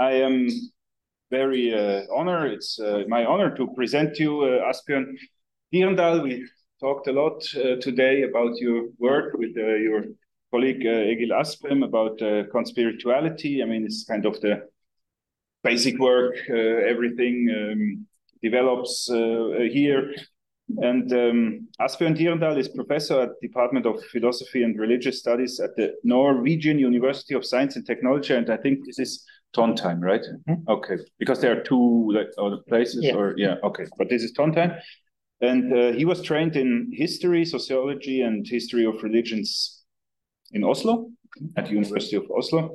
I am very uh, honored. It's uh, my honor to present you uh, Asbjørn Dyrendal. We talked a lot uh, today about your work with uh, your colleague uh, Egil Asprem about conspirituality. I mean, it's kind of the basic work. everything um, develops here. And um, Asbjørn Dyrendal is professor at Department of Philosophy and Religious Studies at the Norwegian University of Science and Technology. And I think this is Trondheim, right? Mm-hmm. Okay, because there are two like other places, yeah. or yeah, okay, but this is Trondheim, and uh, he was trained in history, sociology, and history of religions in Oslo at the University of Oslo.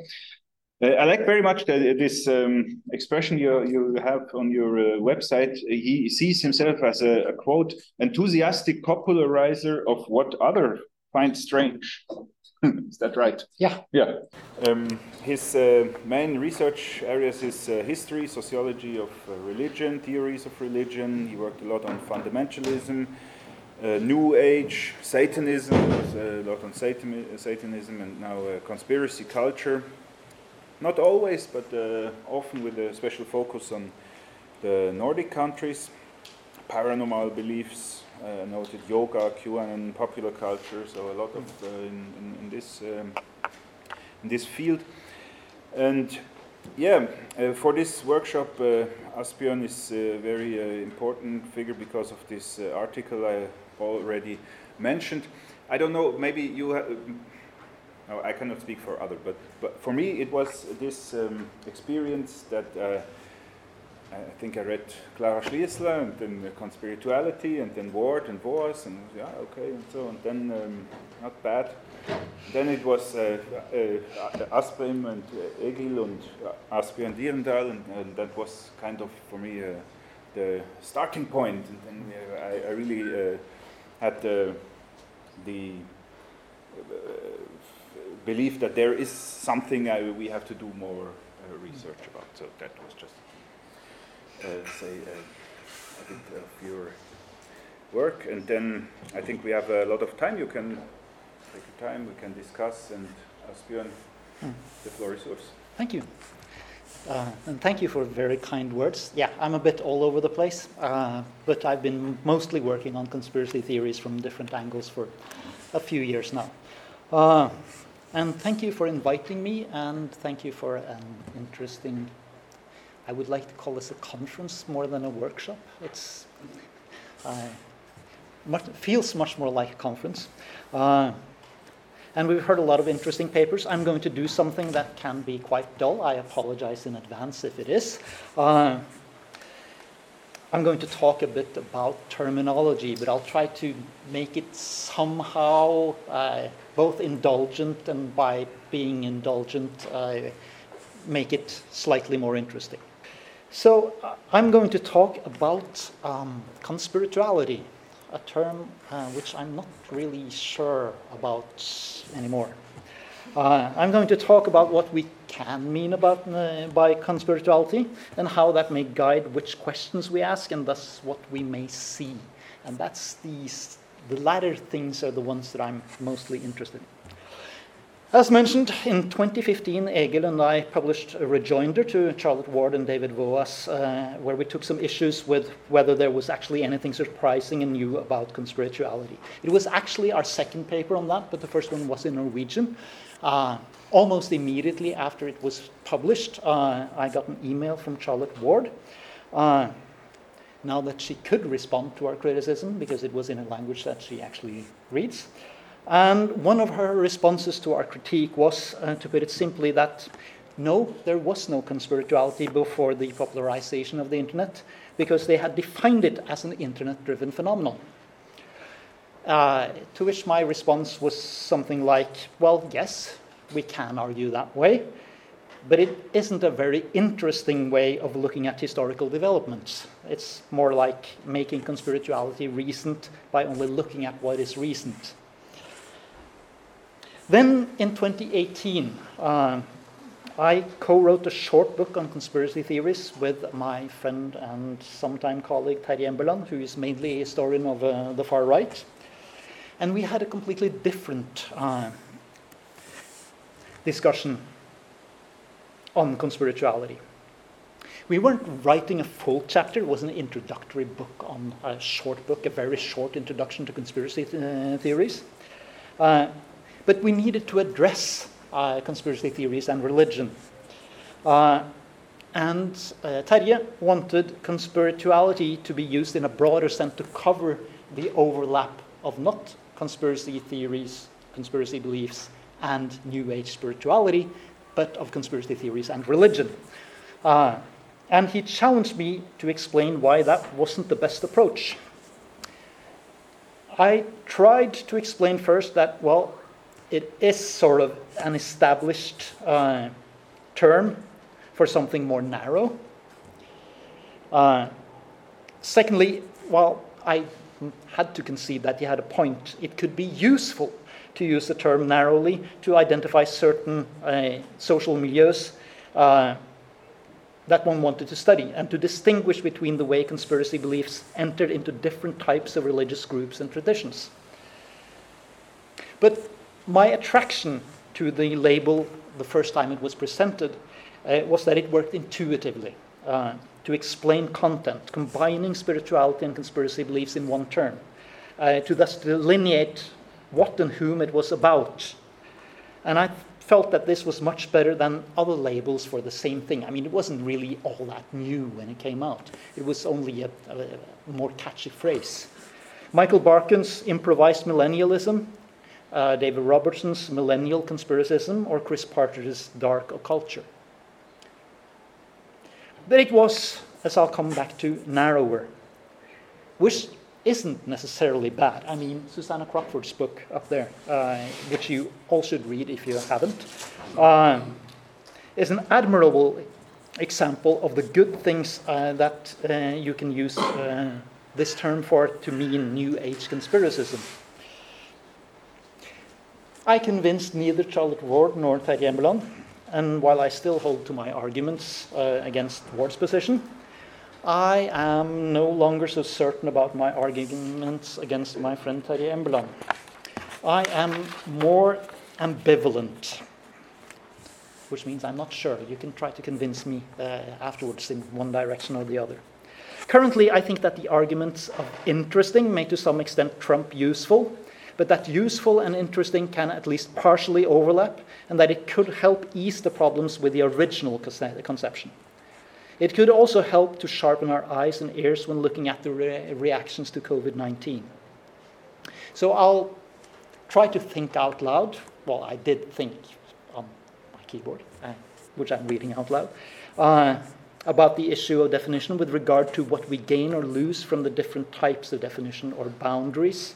Uh, I like very much the, this um, expression you you have on your uh, website. He sees himself as a, a quote enthusiastic popularizer of what other find strange. is that right? Yeah. Yeah. Um, his uh, main research areas is uh, history, sociology of uh, religion, theories of religion. He worked a lot on fundamentalism, uh, New Age, Satanism, a lot on Satan, Satanism, and now uh, conspiracy culture. Not always, but uh, often with a special focus on the Nordic countries, paranormal beliefs, uh, Nordic yoga, QAnon, popular culture, so a lot of uh, in, in, in, this um, in this field. And yeah, uh, for this workshop, uh, is a very uh, important figure because of this uh, article I already mentioned. I don't know, maybe you have. No, I cannot speak for other, but, but for me it was this um, experience that uh, I think I read Clara Schliessler and then Conspirituality and then Ward and Voas and yeah, okay, and so and then um, not bad. Then it was uh, uh, Asprem and uh, Egil and uh, and Dyrendal, and, and, that was kind of for me uh, the starting point. And then uh, I, I, really uh, had the, the belief that there is something I, we have to do more research about. So that was just uh, say uh, a bit of your work, and then I think we have a lot of time. You can take your time. We can discuss. And Asbjørn, mm. the floor is yours. Thank you. Uh, and thank you for very kind words. Yeah, I'm a bit all over the place, uh, but I've been mostly working on conspiracy theories from different angles for a few years now. Uh, and thank you for inviting me, and thank you for an interesting I would like to call this a conference more than a workshop. It's uh, feels much more like a conference. Uh, and we've heard a lot of interesting papers. I'm going to do something that can be quite dull. I apologize in advance if it is. Uh, I'm going to talk a bit about terminology, but I'll try to make it somehow uh, both indulgent and by being indulgent, uh, make it slightly more interesting. So uh, I'm going to talk about um, conspirituality, a term uh, which I'm not really sure about anymore. Uh, I'm going to talk about what we can mean about uh, by conspirituality and how that may guide which questions we ask and thus what we may see. And that's these, the latter things are the ones that I'm mostly interested in. As mentioned, in 2015, Egil and I published a rejoinder to Charlotte Ward and David Voas, uh, where we took some issues with whether there was actually anything surprising and new about conspirituality. It was actually our second paper on that, but the first one was in Norwegian. Uh, almost immediately after it was published, uh, I got an email from Charlotte Ward. Uh, now that she could respond to our criticism because it was in a language that she actually reads. And one of her responses to our critique was, uh, to put it simply, that no, there was no conspirituality before the popularization of the internet because they had defined it as an internet driven phenomenon. Uh, to which my response was something like, well, yes, we can argue that way, but it isn't a very interesting way of looking at historical developments. It's more like making conspirituality recent by only looking at what is recent. Then in 2018, uh, I co wrote a short book on conspiracy theories with my friend and sometime colleague Terje Emberland, who is mainly a historian of uh, the far right. And we had a completely different uh, discussion on conspirituality. We weren't writing a full chapter, it was an introductory book on a short book, a very short introduction to conspiracy th- uh, theories. But we needed to address uh, conspiracy theories and religion. Uh, and uh, Terje wanted conspirituality to be used in a broader sense to cover the overlap of not conspiracy theories, conspiracy beliefs, and New Age spirituality, but of conspiracy theories and religion. Uh, and he challenged me to explain why that wasn't the best approach. I tried to explain first that, well, it is sort of an established uh, term for something more narrow. Uh, secondly, while I had to concede that he had a point. It could be useful to use the term narrowly to identify certain uh, social milieus uh, that one wanted to study and to distinguish between the way conspiracy beliefs entered into different types of religious groups and traditions. But my attraction to the label the first time it was presented uh, was that it worked intuitively uh, to explain content, combining spirituality and conspiracy beliefs in one term, uh, to thus delineate what and whom it was about. And I felt that this was much better than other labels for the same thing. I mean, it wasn't really all that new when it came out, it was only a, a, a more catchy phrase. Michael Barkun's improvised millennialism, uh, David Robertson's millennial conspiracism, or Chris Partridge's dark occulture. But it was, as I'll come back to, narrower, which isn't necessarily bad. I mean, Susannah Crockford's book up there, uh, which you all should read if you haven't, um, is an admirable example of the good things uh, that uh, you can use uh, this term for to mean New Age conspiracism. I convinced neither Charlotte Ward nor Terje Emberland, and while I still hold to my arguments uh, against Ward's position, I am no longer so certain about my arguments against my friend Terje Emberland. I am more ambivalent, which means I'm not sure. You can try to convince me uh, afterwards in one direction or the other. Currently, I think that the arguments of interesting may to some extent trump useful, but that useful and interesting can at least partially overlap, and that it could help ease the problems with the original conception. It could also help to sharpen our eyes and ears when looking at the re- reactions to COVID 19. So I'll try to think out loud. Well, I did think on my keyboard, uh, which I'm reading out loud, uh, about the issue of definition with regard to what we gain or lose from the different types of definition or boundaries,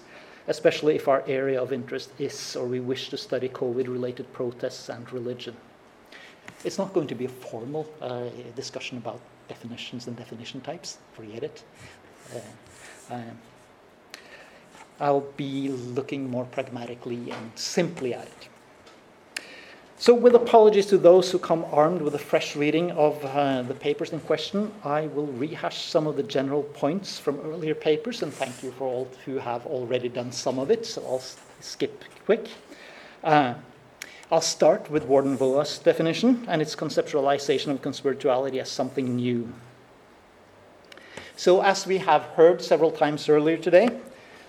especially if our area of interest is or we wish to study COVID related protests and religion. It's not going to be a formal uh, discussion about definitions and definition types. Forget it. Uh, um, I'll be looking more pragmatically and simply at it. So, with apologies to those who come armed with a fresh reading of uh, the papers in question, I will rehash some of the general points from earlier papers, and thank you for all who have already done some of it, so I'll skip quick. Uh, I'll start with Ward and Voas's definition and its conceptualization of conspirituality as something new. So, as we have heard several times earlier today,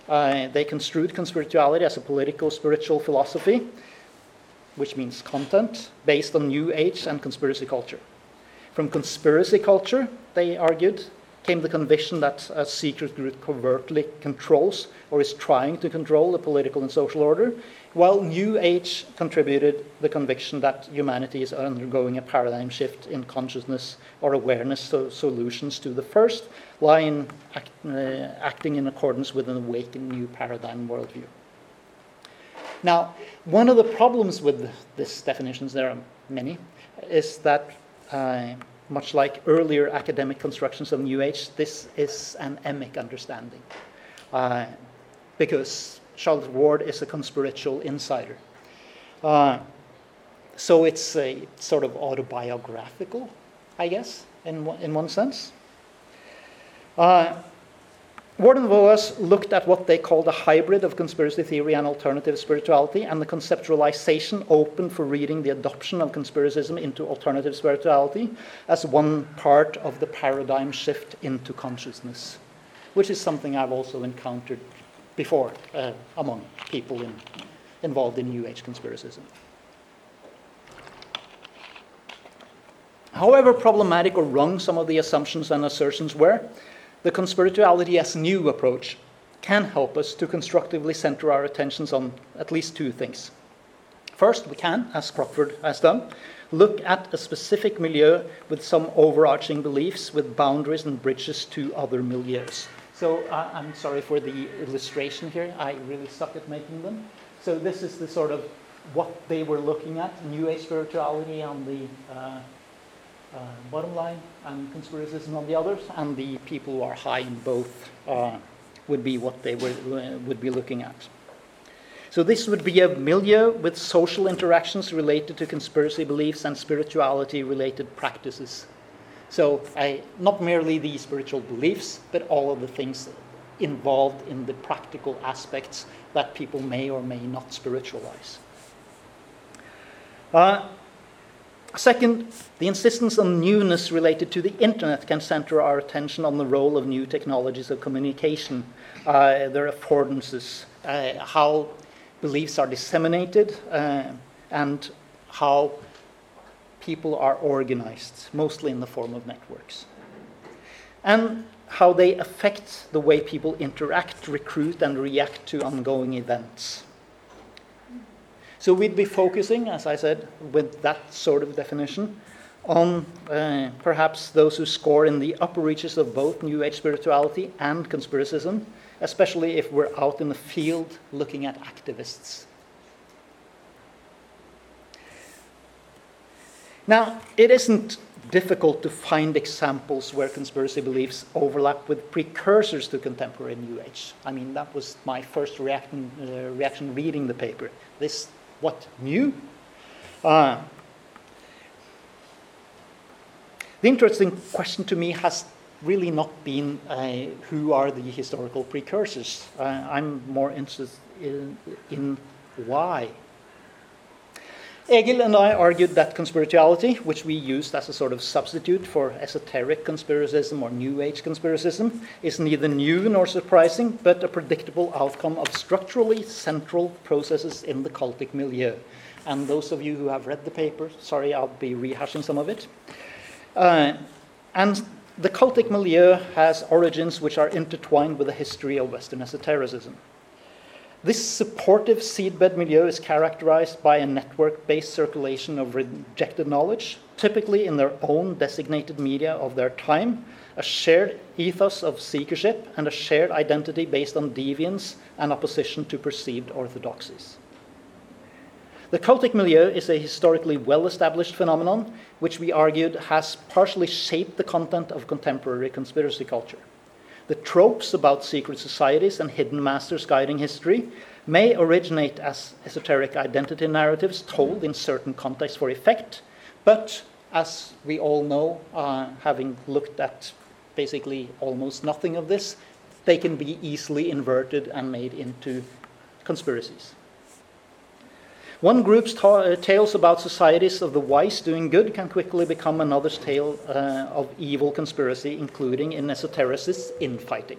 uh, they construed conspirituality as a political spiritual philosophy, which means content, based on New Age and conspiracy culture. From conspiracy culture, they argued, came the conviction that a secret group covertly controls or is trying to control the political and social order, while New Age contributed the conviction that humanity is undergoing a paradigm shift in consciousness or awareness, so solutions to the first lie in act, uh, acting in accordance with an awakened new paradigm worldview. Now, one of the problems with this definitions, there are many, is that uh, much like earlier academic constructions of New Age, this is an emic understanding. Uh, because Charlotte Ward is a conspiritual insider. Uh, so it's a sort of autobiographical, I guess, in, in one sense. Uh, Ward Voas looked at what they called a hybrid of conspiracy theory and alternative spirituality, and the conceptualization open for reading the adoption of conspiracism into alternative spirituality as one part of the paradigm shift into consciousness, which is something I've also encountered before uh, among people in, involved in New Age conspiracism. However problematic or wrong some of the assumptions and assertions were, the conspirituality as new approach can help us to constructively center our attentions on at least two things. First, we can, as Crockford has done, look at a specific milieu with some overarching beliefs with boundaries and bridges to other milieus. So uh, I'm sorry for the illustration here. I really suck at making them. So this is the sort of what they were looking at, New Age spirituality on the uh, uh, bottom line and conspiracism on the others, and the people who are high in both uh, would be what they were, uh, would be looking at. So this would be a milieu with social interactions related to conspiracy beliefs and spirituality related practices. So I, not merely the spiritual beliefs, but all of the things involved in the practical aspects that people may or may not spiritualize. Uh, Second, the insistence on newness related to the internet can center our attention on the role of new technologies of communication, uh, their affordances, uh, how beliefs are disseminated, uh, and how people are organized, mostly in the form of networks. And how they affect the way people interact, recruit, and react to ongoing events. So we'd be focusing, as I said, with that sort of definition, on uh, perhaps those who score in the upper reaches of both New Age spirituality and conspiracism, especially if we're out in the field looking at activists. Now, it isn't difficult to find examples where conspiracy beliefs overlap with precursors to contemporary New Age. I mean, that was my first reaction, uh, reaction reading the paper. This what new? Uh, the interesting question to me has really not been uh, who are the historical precursors. Uh, I'm more interested in, in why. Egil and I argued that conspirituality, which we used as a sort of substitute for esoteric conspiracism or New Age conspiracism, is neither new nor surprising, but a predictable outcome of structurally central processes in the cultic milieu. And those of you who have read the paper, sorry, I'll be rehashing some of it. Uh, and the cultic milieu has origins which are intertwined with the history of Western esotericism. This supportive seedbed milieu is characterized by a network based circulation of rejected knowledge, typically in their own designated media of their time, a shared ethos of seekership, and a shared identity based on deviance and opposition to perceived orthodoxies. The cultic milieu is a historically well established phenomenon, which we argued has partially shaped the content of contemporary conspiracy culture. The tropes about secret societies and hidden masters guiding history may originate as esoteric identity narratives told in certain contexts for effect, but as we all know, uh, having looked at basically almost nothing of this, they can be easily inverted and made into conspiracies. One group's ta- uh, tales about societies of the wise doing good can quickly become another's tale uh, of evil conspiracy, including in esotericists infighting.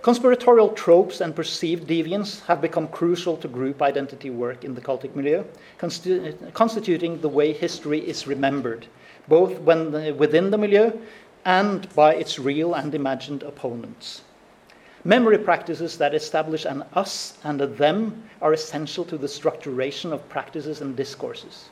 Conspiratorial tropes and perceived deviance have become crucial to group identity work in the cultic milieu, constitu- constituting the way history is remembered, both the, within the milieu and by its real and imagined opponents. Memory practices that establish an us and a them are essential to the structuration of practices and discourses.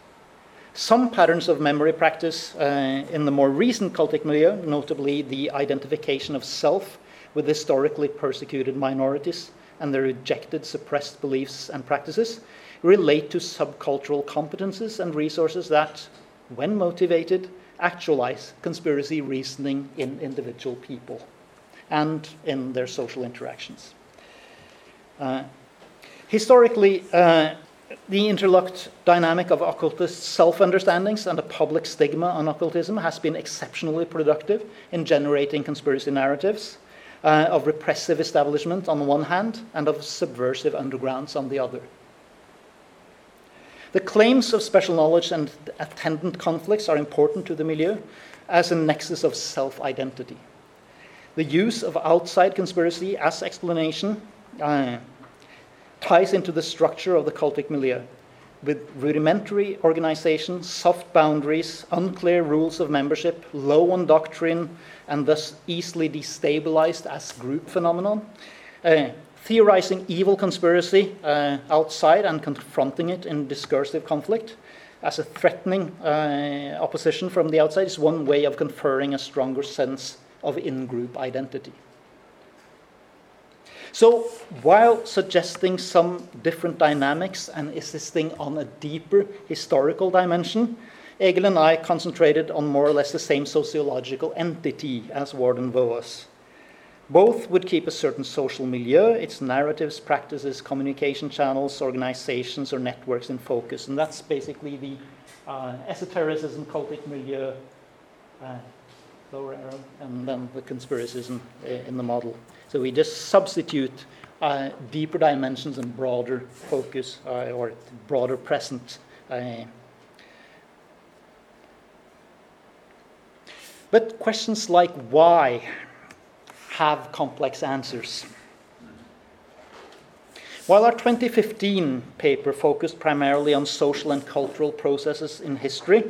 Some patterns of memory practice uh, in the more recent cultic milieu, notably the identification of self with historically persecuted minorities and their rejected, suppressed beliefs and practices, relate to subcultural competences and resources that, when motivated, actualize conspiracy reasoning in individual people and in their social interactions. Uh, historically, uh, the interlocked dynamic of occultist self understandings and the public stigma on occultism has been exceptionally productive in generating conspiracy narratives uh, of repressive establishment on the one hand and of subversive undergrounds on the other. The claims of special knowledge and attendant conflicts are important to the milieu as a nexus of self identity. The use of outside conspiracy as explanation uh, ties into the structure of the cultic milieu with rudimentary organization, soft boundaries, unclear rules of membership, low on doctrine, and thus easily destabilized as group phenomenon. Uh, theorizing evil conspiracy uh, outside and confronting it in discursive conflict as a threatening uh, opposition from the outside is one way of conferring a stronger sense of in group identity. So, while suggesting some different dynamics and insisting on a deeper historical dimension, Egil and I concentrated on more or less the same sociological entity as Ward and Voas. Both would keep a certain social milieu, its narratives, practices, communication channels, organizations, or networks in focus. And that's basically the uh, esotericism, cultic milieu, uh, lower arrow, and then the conspiracism uh, in the model. So we just substitute uh, deeper dimensions and broader focus uh, or broader present. Uh, but questions like why have complex answers. While our 2015 paper focused primarily on social and cultural processes in history,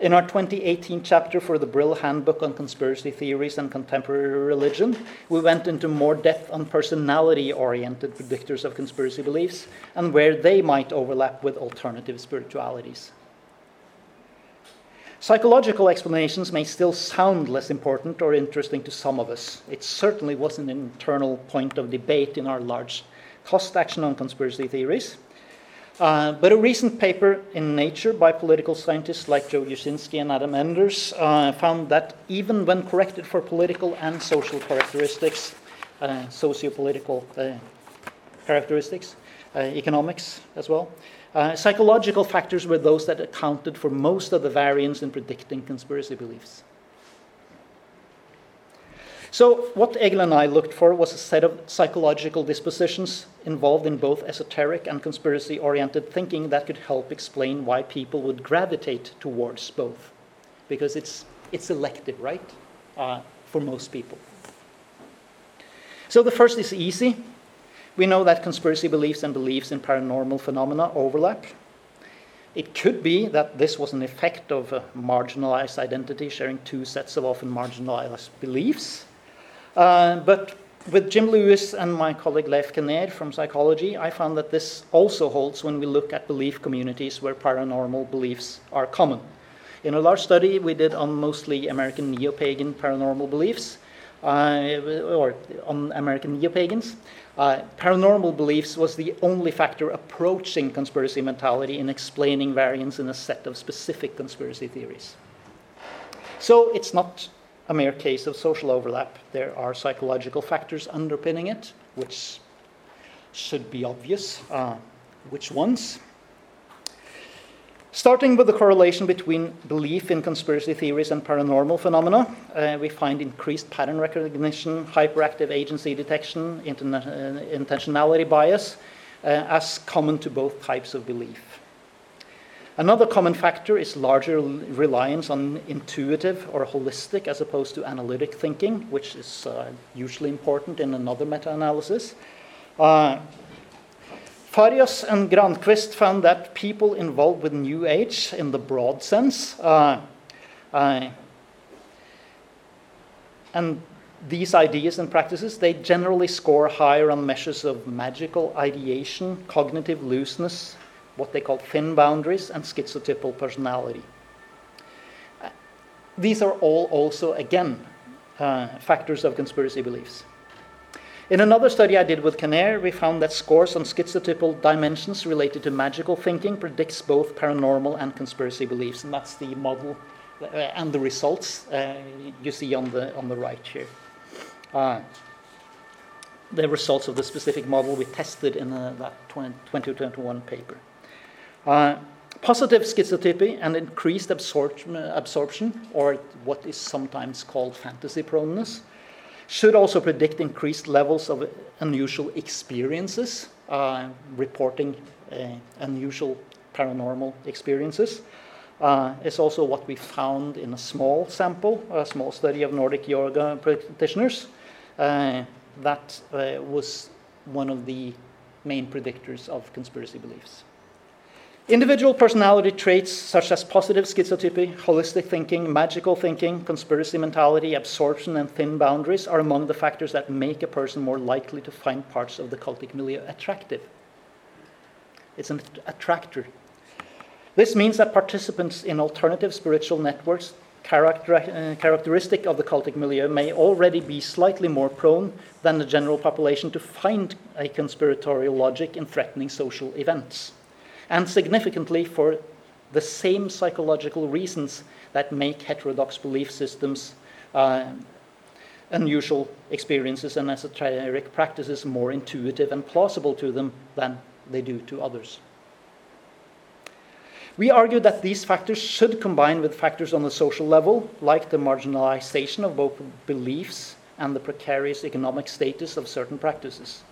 in our 2018 chapter for the Brill Handbook on Conspiracy Theories and Contemporary Religion, we went into more depth on personality oriented predictors of conspiracy beliefs and where they might overlap with alternative spiritualities. Psychological explanations may still sound less important or interesting to some of us. It certainly was an internal point of debate in our large cost action on conspiracy theories. Uh, but a recent paper in Nature by political scientists like Joe Uscinski and Adam Enders uh, found that even when corrected for political and social characteristics, uh, sociopolitical uh, characteristics, uh, economics as well, uh, psychological factors were those that accounted for most of the variance in predicting conspiracy beliefs. So, what Egil and I looked for was a set of psychological dispositions involved in both esoteric and conspiracy oriented thinking that could help explain why people would gravitate towards both. Because it's, it's selective, right? Uh, for most people. So, the first is easy we know that conspiracy beliefs and beliefs in paranormal phenomena overlap. It could be that this was an effect of a marginalized identity sharing two sets of often marginalized beliefs. Uh, but with Jim Lewis and my colleague Leif Kennair from psychology, I found that this also holds when we look at belief communities where paranormal beliefs are common. In a large study we did on mostly American neo pagan paranormal beliefs, uh, or on American neo pagans, uh, paranormal beliefs was the only factor approaching conspiracy mentality in explaining variance in a set of specific conspiracy theories. So it's not a mere case of social overlap. There are psychological factors underpinning it, which should be obvious. Uh, which ones? Starting with the correlation between belief in conspiracy theories and paranormal phenomena, uh, we find increased pattern recognition, hyperactive agency detection, uh, intentionality bias uh, as common to both types of belief. Another common factor is larger reliance on intuitive or holistic as opposed to analytic thinking, which is uh, usually important in another meta analysis. Uh, Farias and Granqvist found that people involved with New Age, in the broad sense, uh, uh, and these ideas and practices, they generally score higher on measures of magical ideation, cognitive looseness, what they call thin boundaries, and schizotypal personality. Uh, these are all also, again, uh, factors of conspiracy beliefs. In another study I did with Kennair, we found that scores on schizotypal dimensions related to magical thinking predicts both paranormal and conspiracy beliefs, and that's the model uh, and the results uh, you see on the on the right here. Uh, the results of the specific model we tested in uh, that 2021 paper. Uh, positive schizotypy and increased absorption, absorption, or what is sometimes called fantasy proneness, should also predict increased levels of unusual experiences, uh, reporting uh, unusual paranormal experiences. Uh, is also what we found in a small sample, a small study of Nordic yoga practitioners. Uh, that uh, was one of the main predictors of conspiracy beliefs. Individual personality traits such as positive schizotypy, holistic thinking, magical thinking, conspiracy mentality, absorption, and thin boundaries are among the factors that make a person more likely to find parts of the cultic milieu attractive. It's an attractor. This means that participants in alternative spiritual networks character, uh, characteristic of the cultic milieu may already be slightly more prone than the general population to find a conspiratorial logic in threatening social events and significantly for the same psychological reasons that make heterodox belief systems uh, unusual experiences and esoteric practices more intuitive and plausible to them than they do to others. We argue that these factors should combine with factors on the social level, like the marginalization of both beliefs and the precarious economic status of certain practices.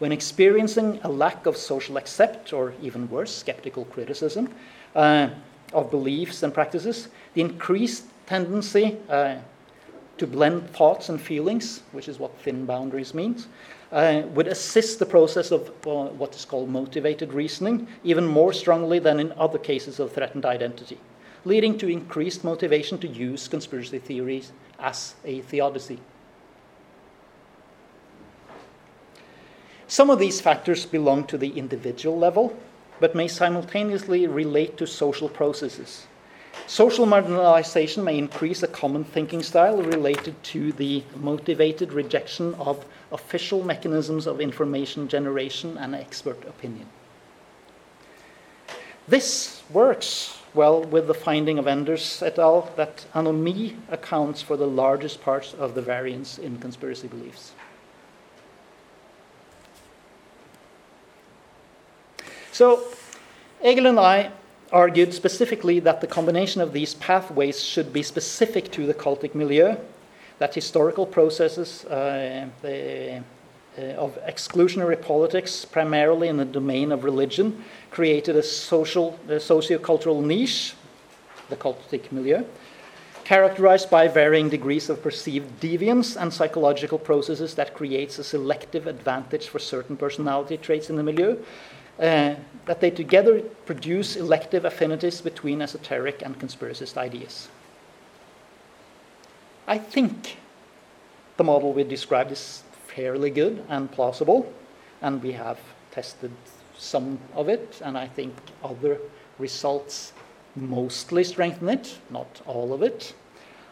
When experiencing a lack of social accept, or even worse, skeptical criticism uh, of beliefs and practices, the increased tendency uh, to blend thoughts and feelings, which is what thin boundaries means, uh, would assist the process of uh, what is called motivated reasoning even more strongly than in other cases of threatened identity, leading to increased motivation to use conspiracy theories as a theodicy. Some of these factors belong to the individual level, but may simultaneously relate to social processes. Social marginalization may increase a common thinking style related to the motivated rejection of official mechanisms of information generation and expert opinion. This works well with the finding of Enders et al. that anomie accounts for the largest parts of the variance in conspiracy beliefs. So, Egil and I argued specifically that the combination of these pathways should be specific to the cultic milieu, that historical processes uh, the, uh, of exclusionary politics, primarily in the domain of religion, created a social, a socio-cultural niche, the cultic milieu, characterized by varying degrees of perceived deviance and psychological processes that creates a selective advantage for certain personality traits in the milieu, uh, that they together produce elective affinities between esoteric and conspiracist ideas. I think the model we described is fairly good and plausible, and we have tested some of it, and I think other results mostly strengthen it, not all of it.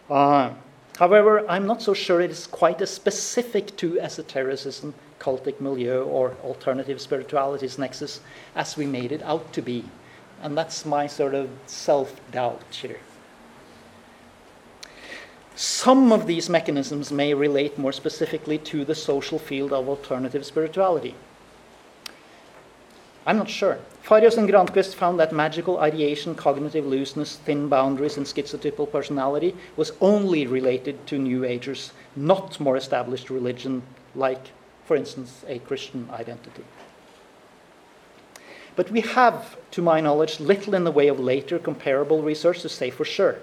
Uh, however, I'm not so sure it is quite as specific to esotericism cultic milieu or alternative spiritualities nexus as we made it out to be. And that's my sort of self doubt here. Some of these mechanisms may relate more specifically to the social field of alternative spirituality. I'm not sure. Farias and Granqvist found that magical ideation, cognitive looseness, thin boundaries, and schizotypal personality was only related to New Agers, not more established religion like for instance, a Christian identity. But we have, to my knowledge, little in the way of later comparable research to say for sure.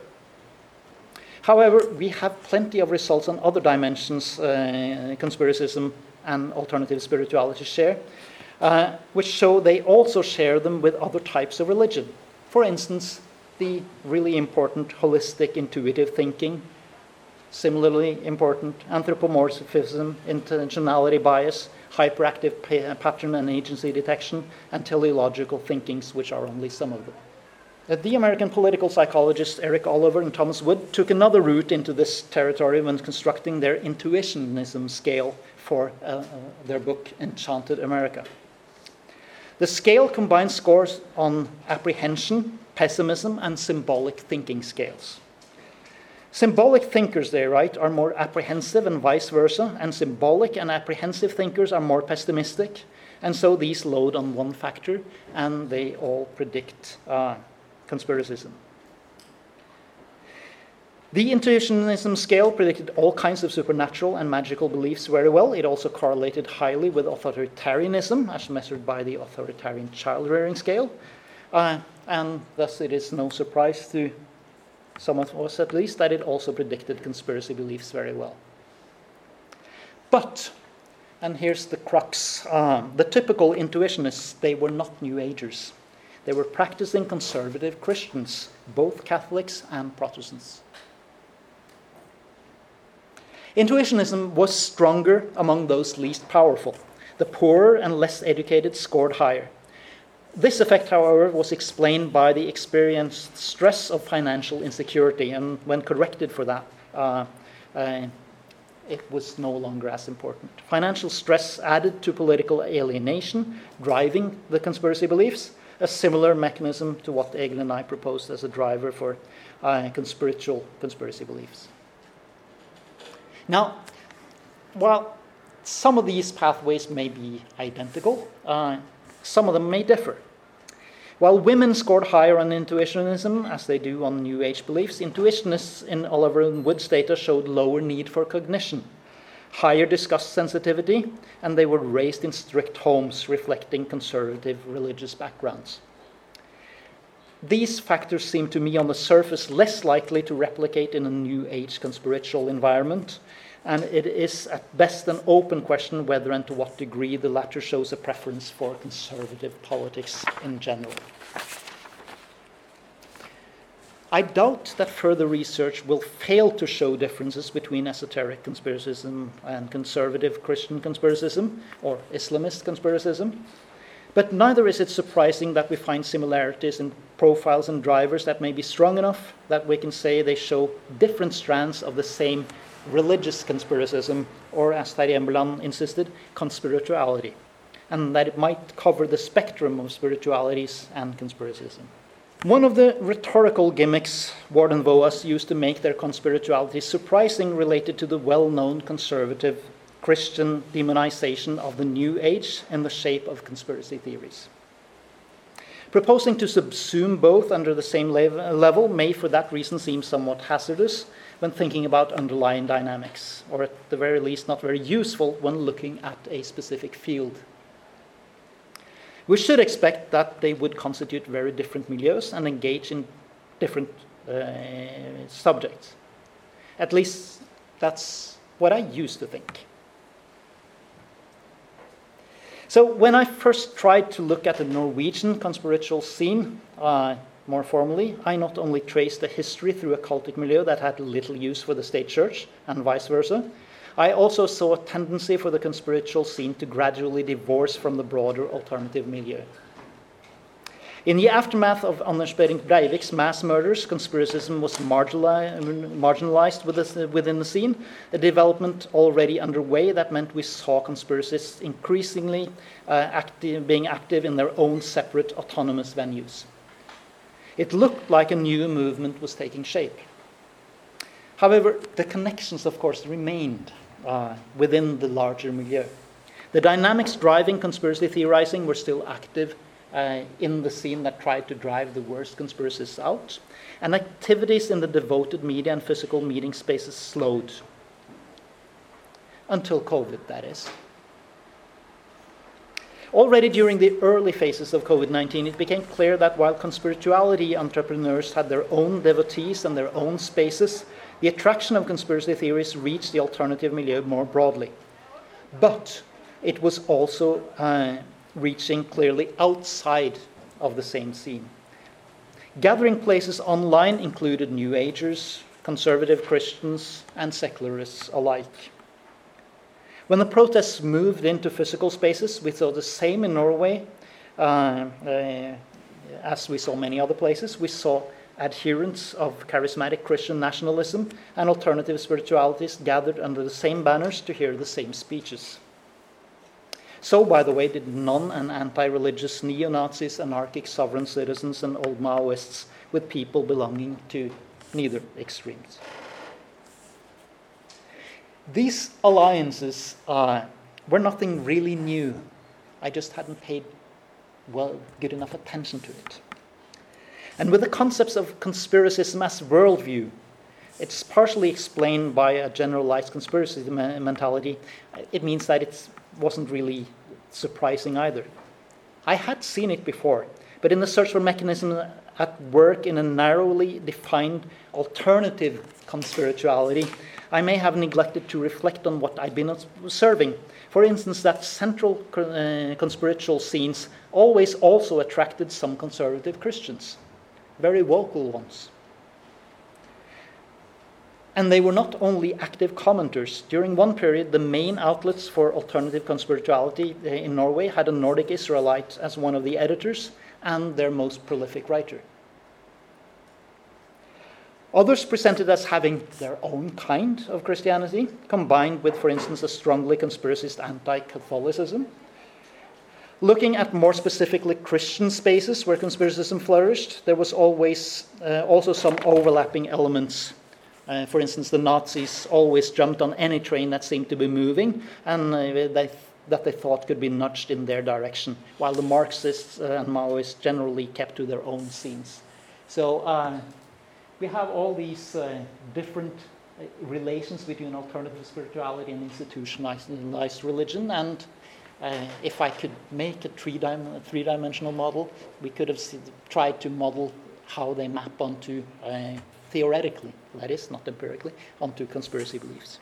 However, we have plenty of results on other dimensions uh, conspiracism and alternative spirituality share, uh, which show they also share them with other types of religion. For instance, the really important holistic intuitive thinking Similarly important, anthropomorphism, intentionality bias, hyperactive pattern and agency detection, and teleological thinkings, which are only some of them. Uh, the American political psychologists Eric Oliver and Thomas Wood took another route into this territory when constructing their intuitionism scale for uh, uh, their book Enchanted America. The scale combines scores on apprehension, pessimism, and symbolic thinking scales. Symbolic thinkers, they write, are more apprehensive and vice versa, and symbolic and apprehensive thinkers are more pessimistic. And so these load on one factor, and they all predict uh, conspiracism. The intuitionism scale predicted all kinds of supernatural and magical beliefs very well. It also correlated highly with authoritarianism, as measured by the authoritarian child rearing scale. Uh, and thus, it is no surprise to some of us at least that it also predicted conspiracy beliefs very well. But, and here's the crux uh, the typical intuitionists, they were not New Agers. They were practicing conservative Christians, both Catholics and Protestants. Intuitionism was stronger among those least powerful. The poorer and less educated scored higher. This effect, however, was explained by the experienced stress of financial insecurity, and when corrected for that, uh, uh, it was no longer as important. Financial stress added to political alienation, driving the conspiracy beliefs, a similar mechanism to what Egil and I proposed as a driver for uh, conspiritual conspiracy beliefs. Now, while some of these pathways may be identical, uh, some of them may differ. While women scored higher on intuitionism, as they do on New Age beliefs, intuitionists in Oliver and Wood's data showed lower need for cognition, higher disgust sensitivity, and they were raised in strict homes reflecting conservative religious backgrounds. These factors seem to me on the surface less likely to replicate in a New Age conspiritual environment, and it is at best an open question whether and to what degree the latter shows a preference for conservative politics in general. I doubt that further research will fail to show differences between esoteric conspiracism and conservative Christian conspiracism or Islamist conspiracism. But neither is it surprising that we find similarities in profiles and drivers that may be strong enough that we can say they show different strands of the same religious conspiracism, or as Terje Emberland insisted, conspirituality, and that it might cover the spectrum of spiritualities and conspiracism. One of the rhetorical gimmicks Ward and Voas used to make their conspirituality surprising related to the well known conservative Christian demonization of the New Age in the shape of conspiracy theories. Proposing to subsume both under the same level may, for that reason, seem somewhat hazardous, when thinking about underlying dynamics, or at the very least, not very useful when looking at a specific field. We should expect that they would constitute very different milieus and engage in different uh, subjects. At least that's what I used to think. So, when I first tried to look at the Norwegian conspiritual scene, uh, more formally, I not only traced the history through a cultic milieu that had little use for the state church, and vice versa, I also saw a tendency for the conspiritual scene to gradually divorce from the broader alternative milieu. In the aftermath of Anders Behring Breivik's mass murders, conspiracism was marginalized within the scene, a development already underway that meant we saw conspiracists increasingly uh, active, being active in their own separate autonomous venues. It looked like a new movement was taking shape. However, the connections, of course, remained uh, within the larger milieu. The dynamics driving conspiracy theorizing were still active uh, in the scene that tried to drive the worst conspiracies out, and activities in the devoted media and physical meeting spaces slowed. Until COVID, that is. Already during the early phases of COVID 19, it became clear that while conspirituality entrepreneurs had their own devotees and their own spaces, the attraction of conspiracy theories reached the alternative milieu more broadly. But it was also uh, reaching clearly outside of the same scene. Gathering places online included New Agers, conservative Christians, and secularists alike. When the protests moved into physical spaces, we saw the same in Norway uh, uh, as we saw many other places. We saw adherents of charismatic Christian nationalism and alternative spiritualities gathered under the same banners to hear the same speeches. So, by the way, did non and anti religious neo Nazis, anarchic sovereign citizens, and old Maoists with people belonging to neither extremes. These alliances uh, were nothing really new I just hadn't paid well good enough attention to it. And with the concepts of conspiracism as worldview, it's partially explained by a generalized conspiracy mentality. It means that it wasn't really surprising either. I had seen it before, but in the search for mechanisms at work in a narrowly defined alternative conspirituality, I may have neglected to reflect on what I've been observing. For instance, that central uh, conspiritual scenes always also attracted some conservative Christians, very vocal ones. And they were not only active commenters. During one period, the main outlets for alternative conspirituality uh, in Norway had a Nordic Israelite as one of the editors and their most prolific writer. Others presented as having their own kind of Christianity, combined with, for instance, a strongly conspiracist anti Catholicism. Looking at more specifically Christian spaces where conspiracism flourished, there was always uh, also some overlapping elements. Uh, for instance, the Nazis always jumped on any train that seemed to be moving, and uh, they, that they thought could be nudged in their direction, while the Marxists uh, and Maoists generally kept to their own scenes. So uh, we have all these uh, different uh, relations between alternative spirituality and institutionalized religion. And uh, if I could make a three, dim- three dimensional model, we could have tried to model how they map onto uh, theoretically, that is, not empirically, onto conspiracy beliefs.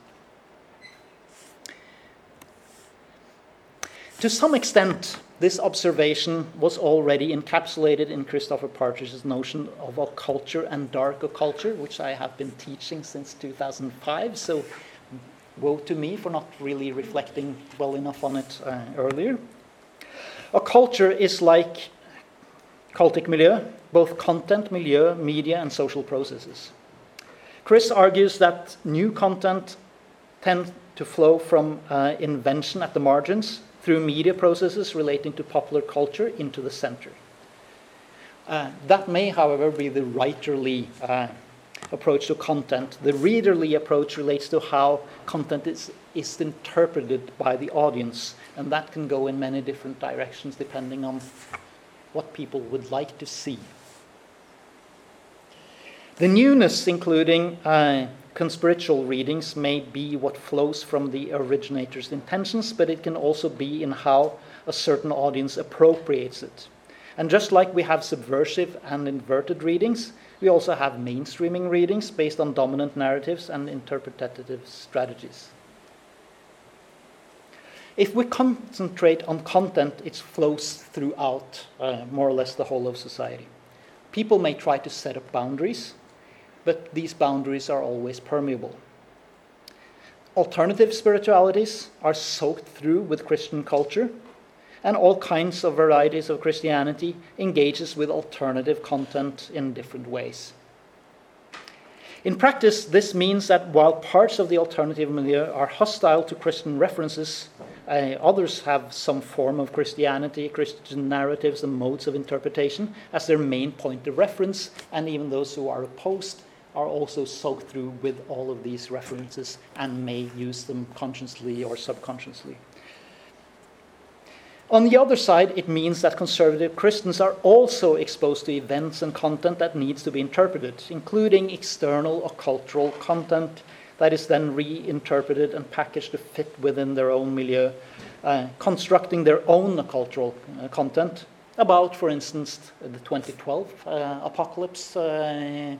To some extent, this observation was already encapsulated in Christopher Partridge's notion of occulture and dark occulture, which I have been teaching since 2005. So, woe to me for not really reflecting well enough on it uh, earlier. Occulture is like cultic milieu, both content, milieu, media, and social processes. Chris argues that new content tends to flow from uh, invention at the margins through media processes relating to popular culture into the center. Uh, that may, however, be the writerly uh, approach to content. The readerly approach relates to how content is, is interpreted by the audience, and that can go in many different directions depending on what people would like to see. The newness, including uh, conspiritual readings may be what flows from the originator's intentions, but it can also be in how a certain audience appropriates it. And just like we have subversive and inverted readings, we also have mainstreaming readings based on dominant narratives and interpretative strategies. If we concentrate on content, it flows throughout uh, more or less the whole of society. People may try to set up boundaries, but these boundaries are always permeable. Alternative spiritualities are soaked through with Christian culture, and all kinds of varieties of Christianity engages with alternative content in different ways. In practice, this means that while parts of the alternative milieu are hostile to Christian references, uh, others have some form of Christianity, Christian narratives, and modes of interpretation as their main point of reference, and even those who are opposed are also soaked through with all of these references and may use them consciously or subconsciously. On the other side, it means that conservative Christians are also exposed to events and content that needs to be interpreted, including external or cultural content that is then reinterpreted and packaged to fit within their own milieu, uh, constructing their own cultural uh, content about, for instance, the 2012 uh, apocalypse uh,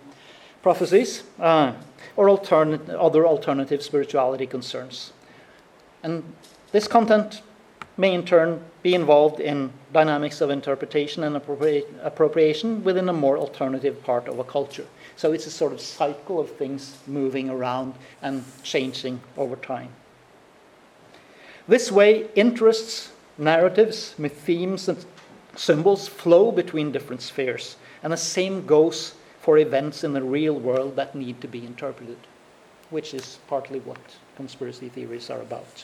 prophecies uh, or other alternative spirituality concerns. And this content may in turn be involved in dynamics of interpretation and appropri- appropriation within a more alternative part of a culture. So it's a sort of cycle of things moving around and changing over time. This way, interests, narratives, themes, and symbols flow between different spheres. And the same goes for events in the real world that need to be interpreted, which is partly what conspiracy theories are about.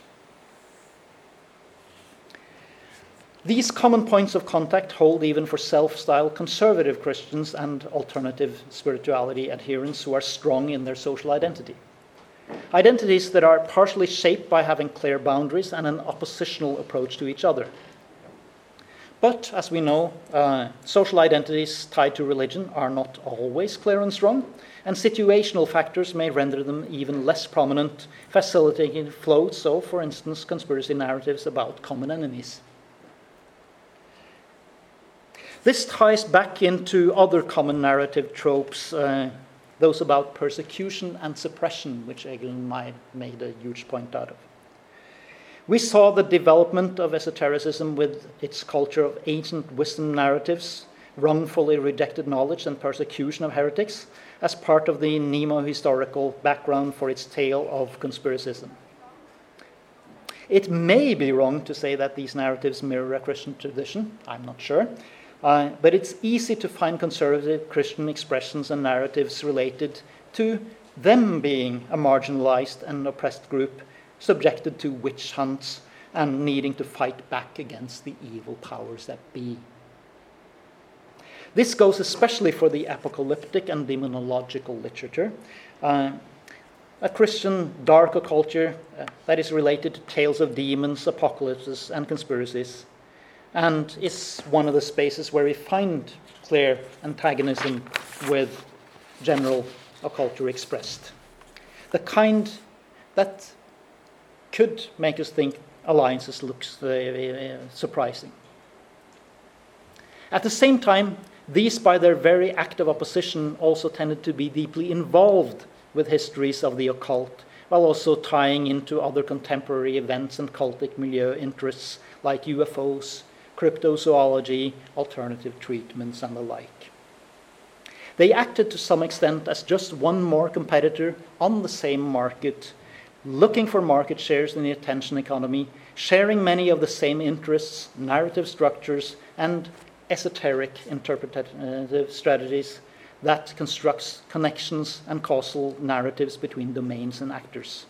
These common points of contact hold even for self styled conservative Christians and alternative spirituality adherents who are strong in their social identity. Identities that are partially shaped by having clear boundaries and an oppositional approach to each other. But as we know, uh, social identities tied to religion are not always clear and strong, and situational factors may render them even less prominent, facilitating flows So, for instance, conspiracy narratives about common enemies. This ties back into other common narrative tropes, uh, those about persecution and suppression, which Egil made a huge point out of. We saw the development of esotericism with its culture of ancient wisdom narratives, wrongfully rejected knowledge, and persecution of heretics as part of the mnemohistorical background for its tale of conspiracism. It may be wrong to say that these narratives mirror a Christian tradition, I'm not sure, uh, but it's easy to find conservative Christian expressions and narratives related to them being a marginalized and oppressed group subjected to witch hunts and needing to fight back against the evil powers that be. This goes especially for the apocalyptic and demonological literature. Uh, a Christian dark occulture uh, that is related to tales of demons, apocalypses, and conspiracies, and is one of the spaces where we find clear antagonism with general occulture expressed. The kind that could make us think alliances looks uh, surprising. At the same time, these, by their very active opposition, also tended to be deeply involved with histories of the occult, while also tying into other contemporary events and cultic milieu interests like UFOs, cryptozoology, alternative treatments, and the like. They acted to some extent as just one more competitor on the same market looking for market shares in the attention economy, sharing many of the same interests, narrative structures, and esoteric interpretative strategies that constructs connections and causal narratives between domains and actors.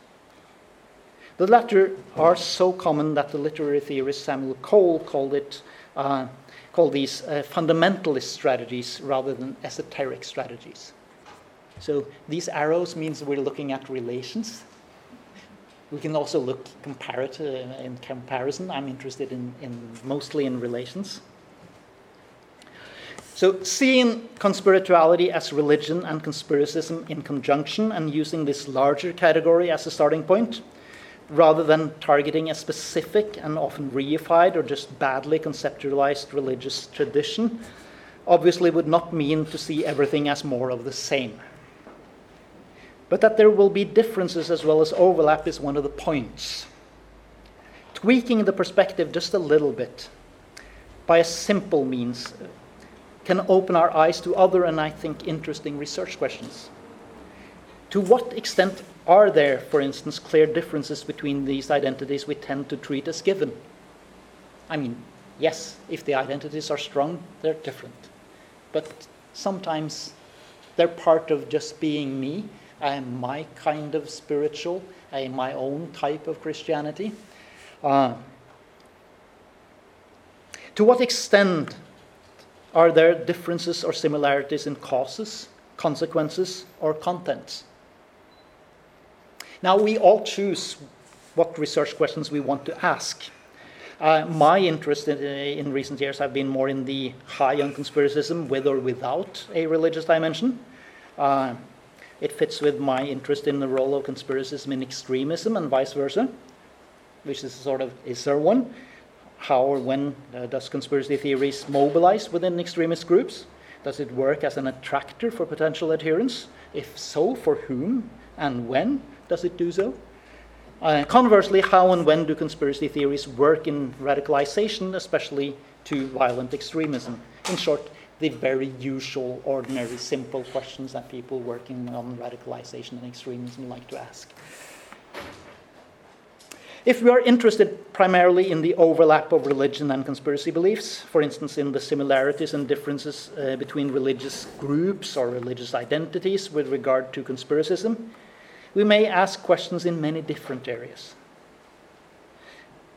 The latter are so common that the literary theorist Samuel Cole called it uh, called these uh, fundamentalist strategies rather than esoteric strategies. So these arrows means we're looking at relations we can also look comparative in comparison. I'm interested in, in mostly in relations. So, seeing conspirituality as religion and conspiracism in conjunction and using this larger category as a starting point, rather than targeting a specific and often reified or just badly conceptualized religious tradition, obviously would not mean to see everything as more of the same. But that there will be differences as well as overlap is one of the points. Tweaking the perspective just a little bit by a simple means can open our eyes to other and I think interesting research questions. To what extent are there, for instance, clear differences between these identities we tend to treat as given? I mean, yes, if the identities are strong, they're different. But sometimes they're part of just being me, I am my kind of spiritual, I am my own type of Christianity. Uh, to what extent are there differences or similarities in causes, consequences, or contents? Now, we all choose what research questions we want to ask. Uh, my interest in, in, recent years have been more in the high on conspiracism, with or without a religious dimension. Uh, it fits with my interest in the role of conspiracism in extremism and vice versa, which is sort of is there one? How or when uh, does conspiracy theories mobilize within extremist groups? Does it work as an attractor for potential adherents? If so, for whom and when does it do so? Uh, conversely, how and when do conspiracy theories work in radicalization, especially to violent extremism? In short, the very usual, ordinary, simple questions that people working on radicalization and extremism like to ask. If we are interested primarily in the overlap of religion and conspiracy beliefs, for instance, in the similarities and differences uh, between religious groups or religious identities with regard to conspiracism, we may ask questions in many different areas.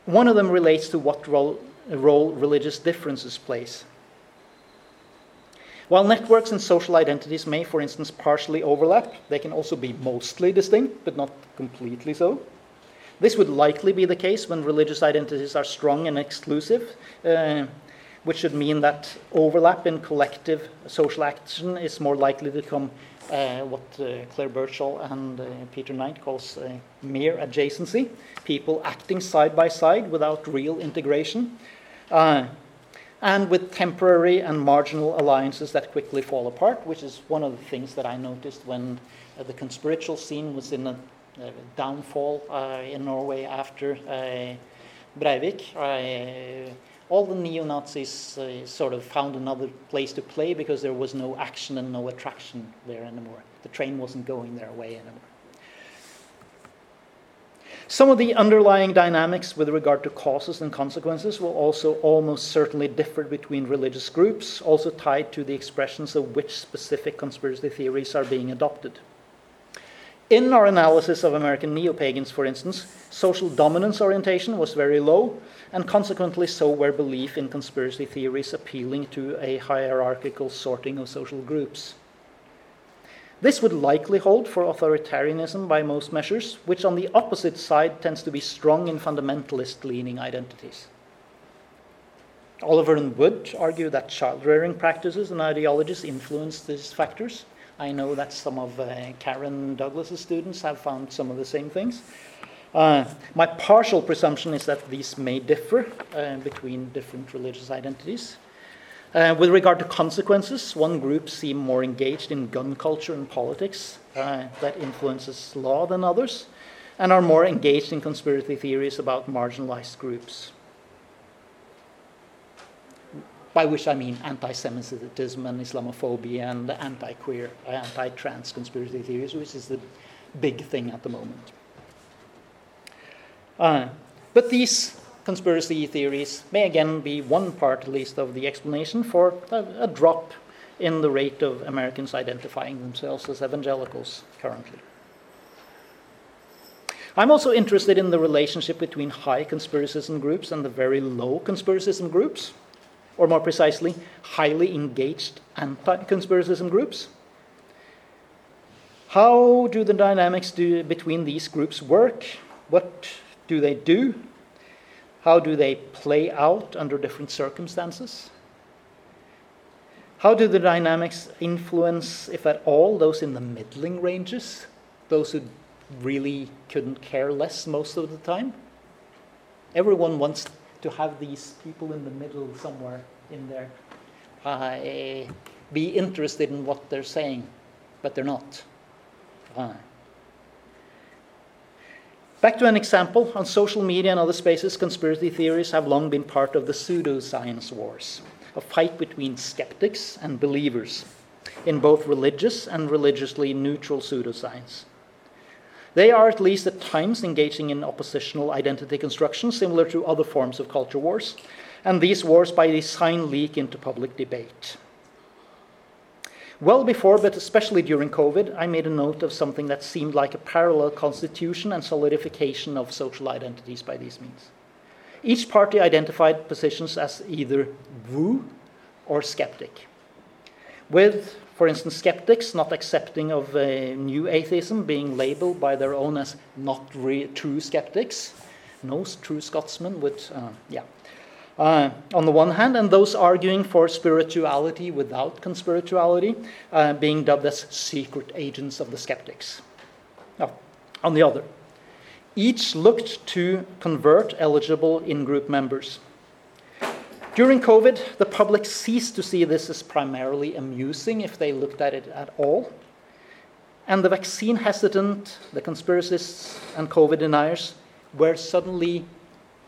One of them relates to what role, role religious differences plays while networks and social identities may, for instance, partially overlap, they can also be mostly distinct, but not completely so. This would likely be the case when religious identities are strong and exclusive. Uh, which should mean that overlap in collective social action is more likely to come uh, what uh, Clare Birchall and uh, Peter Knight calls uh, mere adjacency, people acting side by side without real integration, uh, and with temporary and marginal alliances that quickly fall apart, which is one of the things that I noticed when uh, the conspiritual scene was in a downfall in Norway after Breivik all the neo Nazis uh, sort of found another place to play because there was no action and no attraction there anymore. The train wasn't going their way anymore. Some of the underlying dynamics with regard to causes and consequences will also almost certainly differ between religious groups, also tied to the expressions of which specific conspiracy theories are being adopted. In our analysis of American neo pagans, for instance, social dominance orientation was very low, and consequently so were belief in conspiracy theories appealing to a hierarchical sorting of social groups. This would likely hold for authoritarianism by most measures, which on the opposite side tends to be strong in fundamentalist leaning identities. Oliver and Wood argue that child rearing practices and ideologies influence these factors. I know that some of uh, Karen Douglas's students have found some of the same things. Uh, my partial presumption is that these may differ uh, between different religious identities. Uh, with regard to consequences, one group seem more engaged in gun culture and politics uh, that influences law than others, and are more engaged in conspiracy theories about marginalized groups. By which I mean anti Semitism and Islamophobia and anti queer, anti trans conspiracy theories, which is the big thing at the moment. Uh, but these conspiracy theories may again be one part, at least, of the explanation for a, drop in the rate of Americans identifying themselves as evangelicals currently. I'm also interested in the relationship between high conspiracism groups and the very low conspiracism groups, or more precisely, highly engaged anti conspiracism groups. How do the dynamics do, between these groups work? What do they do? How do they play out under different circumstances? How do the dynamics influence, if at all, those in the middling ranges? Those who really couldn't care less most of the time? Everyone wants to have these people in the middle somewhere in there uh, be interested in what they're saying, but they're not. Uh. Back to an example on social media and other spaces, conspiracy theories have long been part of the pseudoscience wars, a fight between skeptics and believers in both religious and religiously neutral pseudoscience. They are, at least at times, engaging in oppositional identity construction, similar to other forms of culture wars, and these wars by design leak into public debate. Well before, but especially during COVID, I made a note of something that seemed like a parallel constitution and solidification of social identities by these means. Each party identified positions as either woo or skeptic. With, for instance, skeptics not accepting of new atheism being labeled by their own as not true skeptics. No true Scotsman would, uh, yeah, uh, on the one hand, and those arguing for spirituality without conspirituality uh, being dubbed as secret agents of the skeptics. Now, on the other, each looked to convert eligible in group members. During COVID, the public ceased to see this as primarily amusing if they looked at it at all. And the vaccine hesitant, the conspiracists, and COVID deniers were suddenly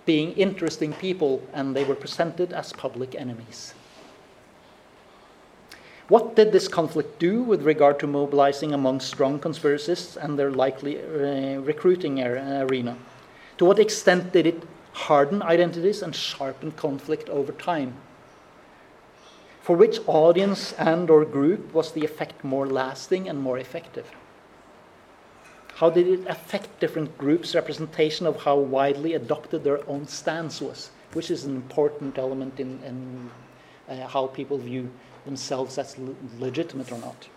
being interesting people, and they were presented as public enemies. What did this conflict do with regard to mobilizing among strong conspiracists and their likely uh, recruiting arena? To what extent did it harden identities and sharpen conflict over time? For which audience and or group was the effect more lasting and more effective? How did it affect different groups' representation of how widely adopted their own stance was, which is an important element in, in uh, how people view themselves as legitimate or not.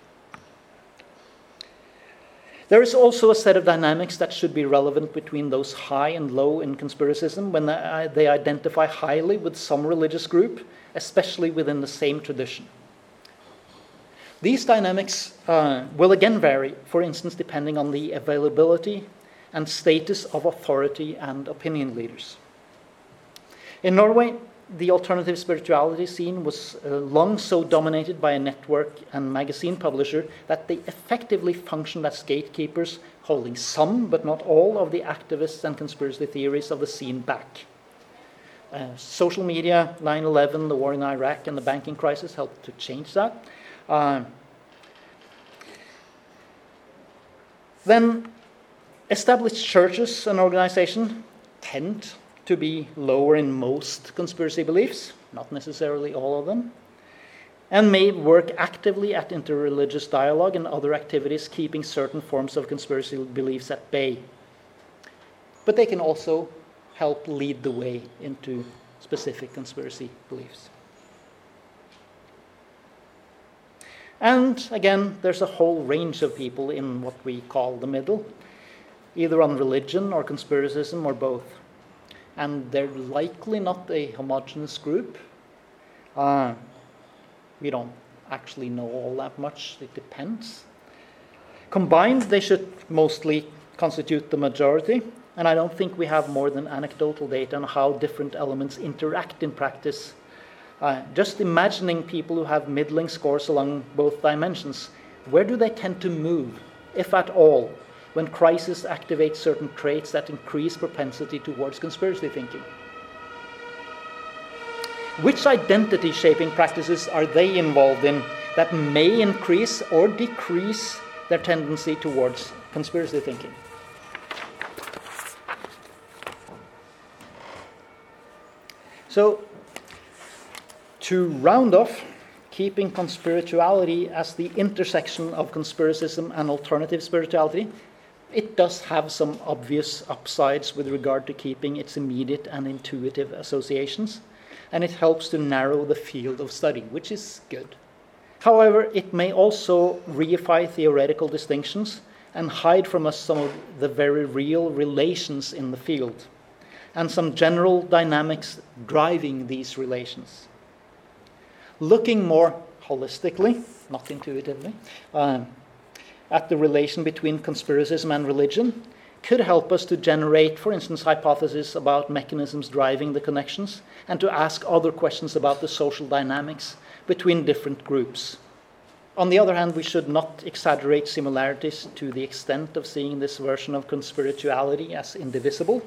There is also a set of dynamics that should be relevant between those high and low in conspiracism when they identify highly with some religious group, especially within the same tradition. These dynamics uh, will again vary, for instance, depending on the availability and status of authority and opinion leaders. In Norway, the alternative spirituality scene was uh, long so dominated by a network and magazine publisher that they effectively functioned as gatekeepers, holding some, but not all, of the activists and conspiracy theories of the scene back. Uh, social media, 9 11, the war in Iraq, and the banking crisis helped to change that. Uh, then, established churches and organizations tend to be lower in most conspiracy beliefs, not necessarily all of them, and may work actively at interreligious dialogue and other activities keeping certain forms of conspiracy beliefs at bay. But they can also help lead the way into specific conspiracy beliefs. And again, there's a whole range of people in what we call the middle, either on religion or conspiracism or both and they're likely not a homogeneous group. Uh, we don't actually know all that much, it depends. Combined, they should mostly constitute the majority, and I don't think we have more than anecdotal data on how different elements interact in practice. Uh, just imagining people who have middling scores along both dimensions, where do they tend to move, if at all, when crisis activates certain traits that increase propensity towards conspiracy thinking. Which identity shaping practices are they involved in that may increase or decrease their tendency towards conspiracy thinking? So, to round off, keeping conspirituality as the intersection of conspiracism and alternative spirituality it does have some obvious upsides with regard to keeping its immediate and intuitive associations, and it helps to narrow the field of study, which is good. However, it may also reify theoretical distinctions and hide from us some of the very real relations in the field and some general dynamics driving these relations. Looking more holistically, not intuitively, uh, at the relation between conspiracism and religion could help us to generate, for instance, hypotheses about mechanisms driving the connections and to ask other questions about the social dynamics between different groups. On the other hand, we should not exaggerate similarities to the extent of seeing this version of conspirituality as indivisible,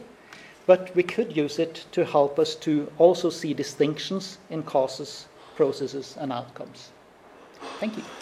but we could use it to help us to also see distinctions in causes, processes, and outcomes. Thank you.